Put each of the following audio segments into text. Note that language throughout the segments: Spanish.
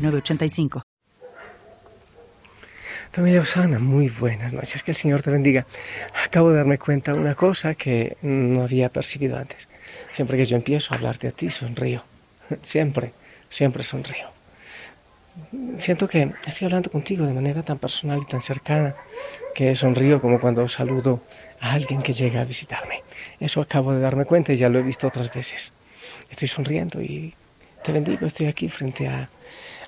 985. Familia Osana, muy buenas noches, que el Señor te bendiga. Acabo de darme cuenta de una cosa que no había percibido antes. Siempre que yo empiezo a hablarte a ti, sonrío. Siempre, siempre sonrío. Siento que estoy hablando contigo de manera tan personal y tan cercana que sonrío como cuando saludo a alguien que llega a visitarme. Eso acabo de darme cuenta y ya lo he visto otras veces. Estoy sonriendo y te bendigo, estoy aquí frente a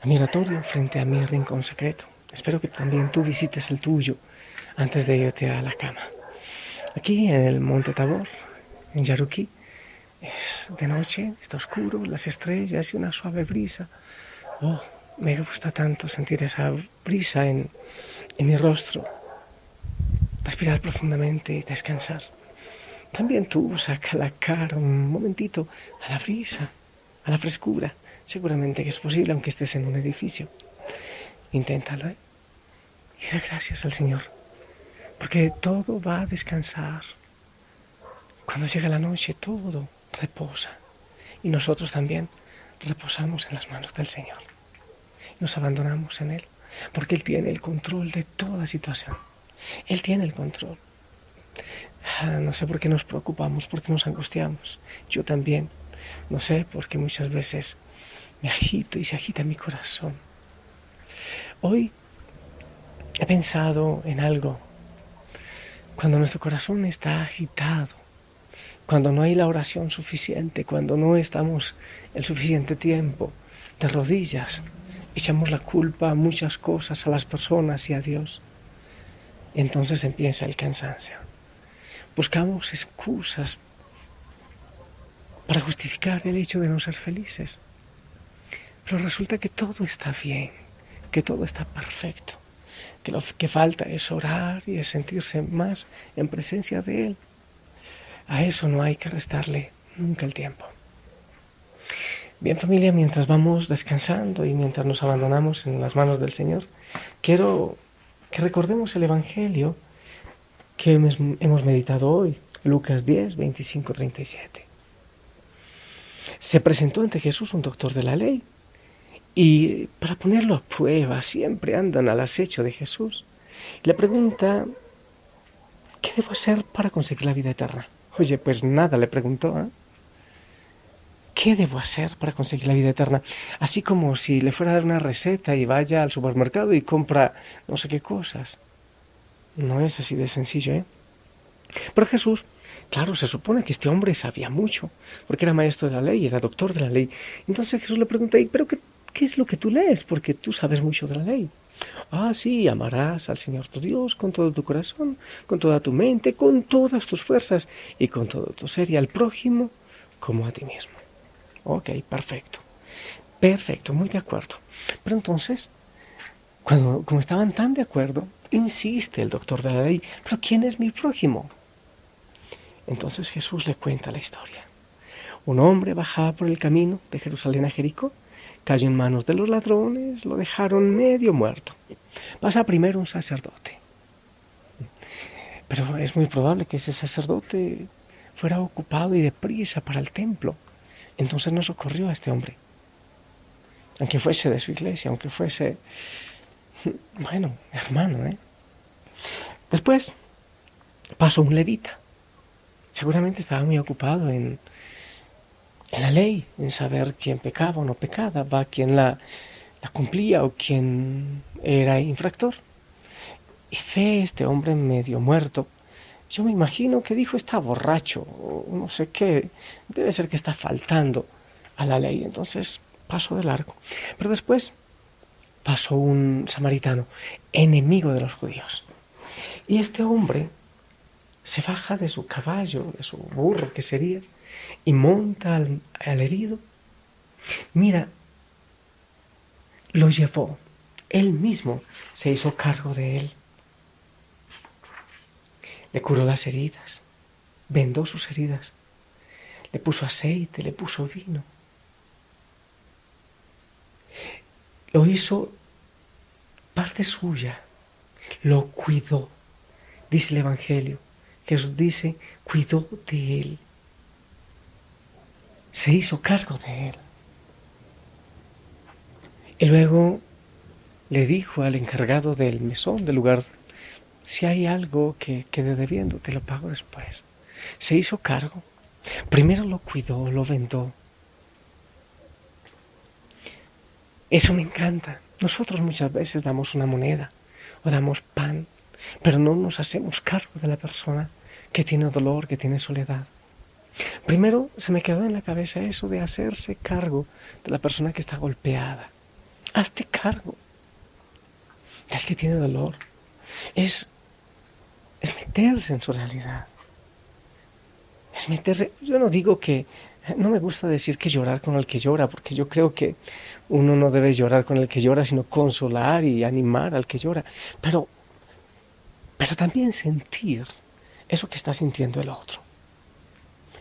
a mi oratorio frente a mi rincón secreto. Espero que también tú visites el tuyo antes de irte a la cama. Aquí en el Monte Tabor, en Yaruki, es de noche, está oscuro, las estrellas y una suave brisa. Oh, me gusta tanto sentir esa brisa en, en mi rostro. Respirar profundamente y descansar. También tú saca la cara un momentito a la brisa, a la frescura. Seguramente que es posible aunque estés en un edificio. Inténtalo, ¿eh? Y da gracias al Señor, porque todo va a descansar. Cuando llega la noche, todo reposa. Y nosotros también reposamos en las manos del Señor. Nos abandonamos en Él, porque Él tiene el control de toda situación. Él tiene el control. Ah, no sé por qué nos preocupamos, por qué nos angustiamos. Yo también. No sé, porque muchas veces me agito y se agita mi corazón. Hoy he pensado en algo. Cuando nuestro corazón está agitado, cuando no hay la oración suficiente, cuando no estamos el suficiente tiempo de rodillas, echamos la culpa a muchas cosas, a las personas y a Dios. Entonces empieza el cansancio. Buscamos excusas para justificar el hecho de no ser felices. Pero resulta que todo está bien, que todo está perfecto, que lo que falta es orar y es sentirse más en presencia de Él. A eso no hay que restarle nunca el tiempo. Bien familia, mientras vamos descansando y mientras nos abandonamos en las manos del Señor, quiero que recordemos el Evangelio que hemos meditado hoy, Lucas 10, 25, 37. Se presentó ante Jesús un doctor de la ley y para ponerlo a prueba, siempre andan al acecho de Jesús. Le pregunta, ¿qué debo hacer para conseguir la vida eterna? Oye, pues nada, le preguntó. ¿eh? ¿Qué debo hacer para conseguir la vida eterna? Así como si le fuera a dar una receta y vaya al supermercado y compra no sé qué cosas. No es así de sencillo, ¿eh? Pero Jesús, claro, se supone que este hombre sabía mucho, porque era maestro de la ley, era doctor de la ley. Entonces Jesús le pregunta, ¿y pero qué ¿qué es lo que tú lees? Porque tú sabes mucho de la ley. Ah, sí, amarás al Señor tu Dios con todo tu corazón, con toda tu mente, con todas tus fuerzas y con todo tu ser y al prójimo como a ti mismo. Ok, perfecto. Perfecto, muy de acuerdo. Pero entonces, cuando, como estaban tan de acuerdo, insiste el doctor de la ley, pero ¿quién es mi prójimo? Entonces Jesús le cuenta la historia. Un hombre bajaba por el camino de Jerusalén a Jericó cayó en manos de los ladrones, lo dejaron medio muerto. Pasa primero un sacerdote. Pero es muy probable que ese sacerdote fuera ocupado y deprisa para el templo. Entonces no socorrió a este hombre. Aunque fuese de su iglesia, aunque fuese, bueno, hermano, ¿eh? Después pasó un levita. Seguramente estaba muy ocupado en en la ley, en saber quién pecaba o no pecaba, va quién la, la cumplía o quién era infractor. Y fe este hombre medio muerto. Yo me imagino que dijo está borracho o no sé qué. Debe ser que está faltando a la ley. Entonces pasó de largo. Pero después pasó un samaritano, enemigo de los judíos. Y este hombre se baja de su caballo, de su burro que sería, y monta al, herido. Mira, lo llevó. Él mismo se hizo cargo de él. Le curó las heridas, vendó sus heridas, le puso aceite, le puso vino. Lo hizo parte suya, lo cuidó. Dice el Evangelio, Jesús dice, cuidó de él, se hizo cargo de él. Y luego le dijo al encargado del mesón, del lugar, si hay algo que quede debiendo, te lo pago después. Se hizo cargo. Primero lo cuidó, lo vendó. Eso me encanta. Nosotros muchas veces damos una moneda o damos pan, pero no nos hacemos cargo de la persona que tiene dolor, que tiene soledad. Primero se me quedó en la cabeza eso de hacerse cargo de la persona que está golpeada. Hazte cargo del que tiene dolor. Es, es meterse en su realidad. Es meterse. Yo no digo que. No me gusta decir que llorar con el que llora, porque yo creo que uno no debe llorar con el que llora, sino consolar y animar al que llora. Pero, pero también sentir eso que está sintiendo el otro.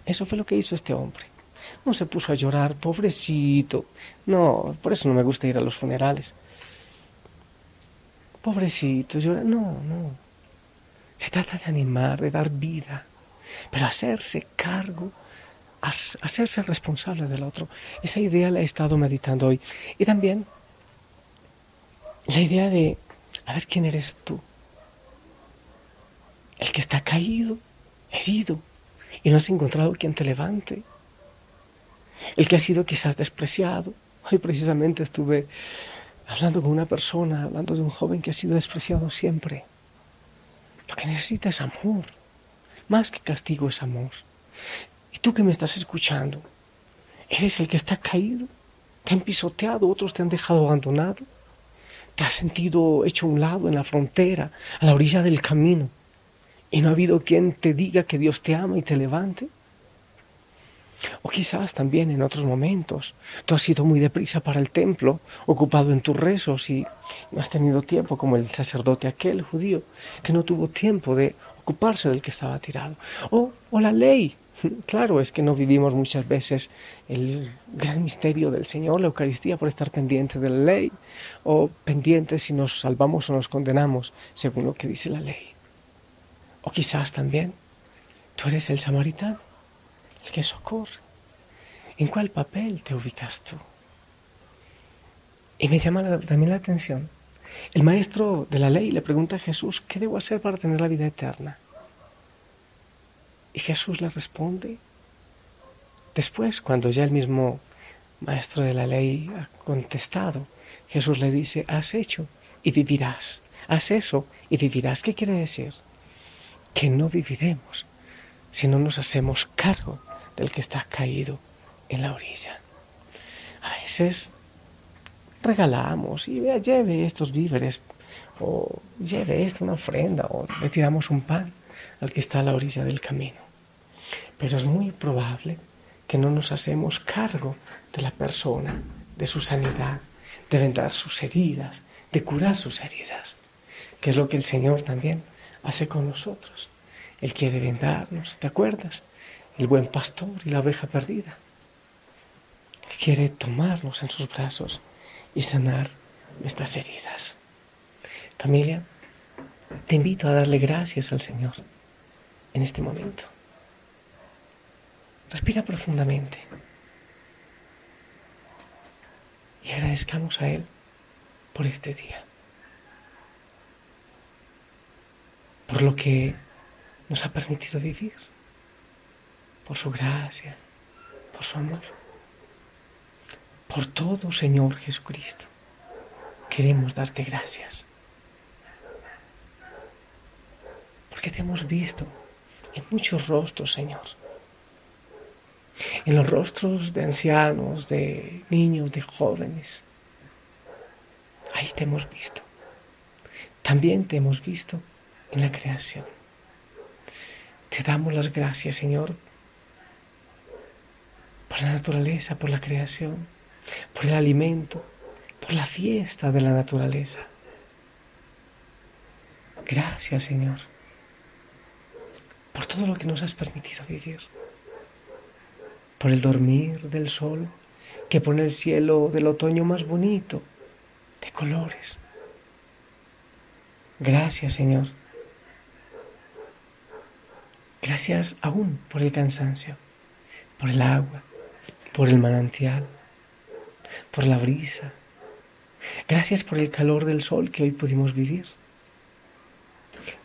Eso fue lo que hizo este hombre. No se puso a llorar, pobrecito. No, por eso no me gusta ir a los funerales. Pobrecito, llora. No, no. Se trata de animar, de dar vida, pero hacerse cargo, hacerse responsable del otro. Esa idea la he estado meditando hoy. Y también la idea de, a ver quién eres tú. El que está caído, herido, y no has encontrado quien te levante. El que ha sido quizás despreciado. Hoy precisamente estuve hablando con una persona, hablando de un joven que ha sido despreciado siempre. Lo que necesita es amor. Más que castigo es amor. Y tú que me estás escuchando, eres el que está caído. Te han pisoteado, otros te han dejado abandonado. Te has sentido hecho a un lado en la frontera, a la orilla del camino y no ha habido quien te diga que Dios te ama y te levante. O quizás también en otros momentos tú has sido muy deprisa para el templo, ocupado en tus rezos y no has tenido tiempo como el sacerdote aquel judío que no tuvo tiempo de ocuparse del que estaba tirado. O, o la ley. Claro, es que no vivimos muchas veces el gran misterio del Señor, la Eucaristía, por estar pendiente de la ley o pendientes si nos salvamos o nos condenamos, según lo que dice la ley. O quizás también tú eres el samaritano, el que socorre. ¿En cuál papel te ubicas tú? Y me llama también la atención. El maestro de la ley le pregunta a Jesús, ¿qué debo hacer para tener la vida eterna? Y Jesús le responde, después, cuando ya el mismo maestro de la ley ha contestado, Jesús le dice, has hecho y vivirás. Haz eso y vivirás. ¿Qué quiere decir? Que no viviremos si no nos hacemos cargo del que está caído en la orilla. A veces regalamos y vea, lleve estos víveres o lleve esto una ofrenda o le tiramos un pan al que está a la orilla del camino. Pero es muy probable que no nos hacemos cargo de la persona, de su sanidad, de vendar sus heridas, de curar sus heridas, que es lo que el Señor también hace con nosotros. Él quiere vendarnos, ¿te acuerdas? El buen pastor y la oveja perdida. Él quiere tomarnos en sus brazos y sanar nuestras heridas. Familia, te invito a darle gracias al Señor en este momento. Respira profundamente y agradezcamos a Él por este día. Por lo que nos ha permitido vivir, por su gracia, por su amor, por todo, Señor Jesucristo. Queremos darte gracias, porque te hemos visto en muchos rostros, Señor, en los rostros de ancianos, de niños, de jóvenes. Ahí te hemos visto. También te hemos visto en la creación. Te damos las gracias, Señor, por la naturaleza, por la creación, por el alimento por la fiesta de la naturaleza. Gracias, Señor, por todo lo que nos has permitido vivir, por el dormir del sol que pone el cielo del otoño más bonito, de colores. Gracias, Señor. Gracias aún por el cansancio, por el agua, por el manantial, por la brisa. Gracias por el calor del sol que hoy pudimos vivir.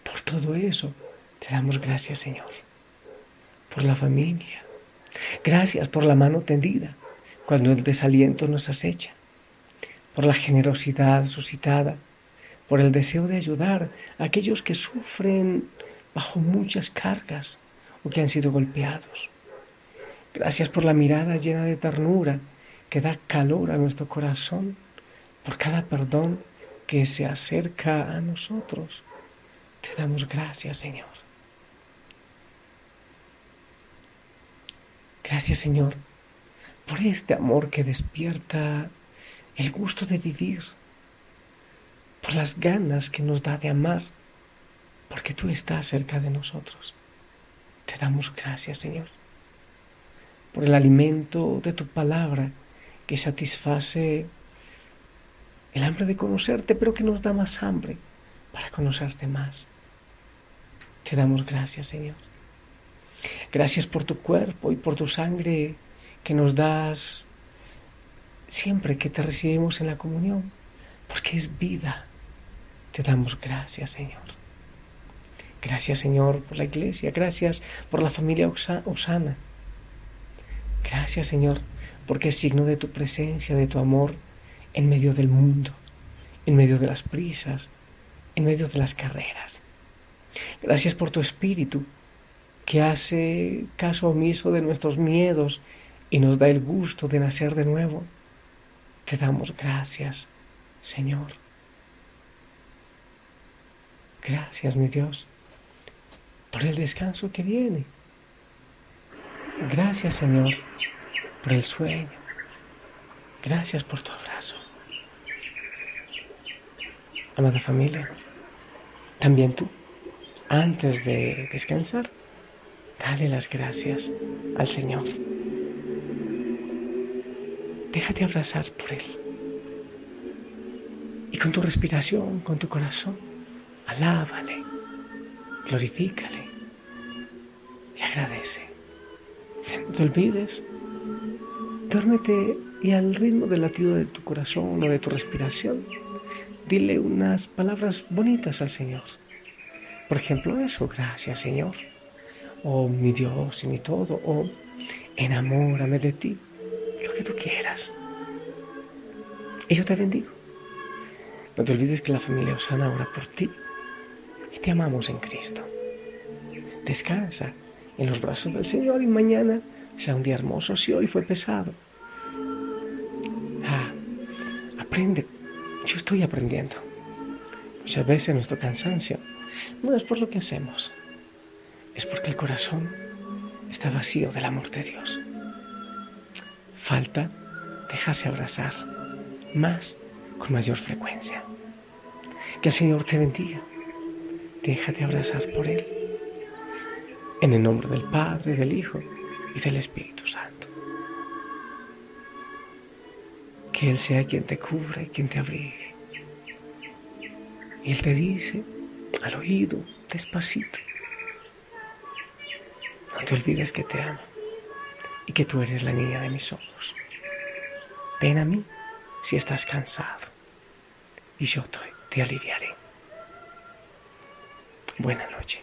Por todo eso te damos gracias, Señor. Por la familia. Gracias por la mano tendida cuando el desaliento nos acecha. Por la generosidad suscitada. Por el deseo de ayudar a aquellos que sufren bajo muchas cargas o que han sido golpeados. Gracias por la mirada llena de ternura que da calor a nuestro corazón, por cada perdón que se acerca a nosotros. Te damos gracias, Señor. Gracias, Señor, por este amor que despierta el gusto de vivir, por las ganas que nos da de amar porque tú estás cerca de nosotros. Te damos gracias, Señor, por el alimento de tu palabra que satisface el hambre de conocerte, pero que nos da más hambre para conocerte más. Te damos gracias, Señor. Gracias por tu cuerpo y por tu sangre que nos das siempre que te recibimos en la comunión, porque es vida. Te damos gracias, Señor. Gracias Señor por la iglesia, gracias por la familia Osana. Gracias Señor porque es signo de tu presencia, de tu amor en medio del mundo, en medio de las prisas, en medio de las carreras. Gracias por tu espíritu que hace caso omiso de nuestros miedos y nos da el gusto de nacer de nuevo. Te damos gracias, Señor. Gracias, mi Dios por el descanso que viene. Gracias Señor por el sueño. Gracias por tu abrazo. Amada familia, también tú, antes de descansar, dale las gracias al Señor. Déjate abrazar por Él. Y con tu respiración, con tu corazón, alábale, glorifícale agradece. No te olvides, duérmete y al ritmo del latido de tu corazón o de tu respiración, dile unas palabras bonitas al Señor. Por ejemplo, eso, gracias Señor, o mi Dios y mi todo, o enamórame de ti, lo que tú quieras. Y yo te bendigo. No te olvides que la familia Osana ora por ti y te amamos en Cristo. Descansa en los brazos del Señor y mañana sea un día hermoso si hoy fue pesado. Ah, aprende. Yo estoy aprendiendo. Muchas veces nuestro cansancio no es por lo que hacemos, es porque el corazón está vacío del amor de Dios. Falta dejarse abrazar más con mayor frecuencia. Que el Señor te bendiga. Déjate abrazar por Él. En el nombre del Padre, del Hijo y del Espíritu Santo. Que Él sea quien te cubra y quien te abrigue. Y Él te dice al oído, despacito, no te olvides que te amo y que tú eres la niña de mis ojos. Ven a mí si estás cansado y yo te, aliviaré. Buena noche.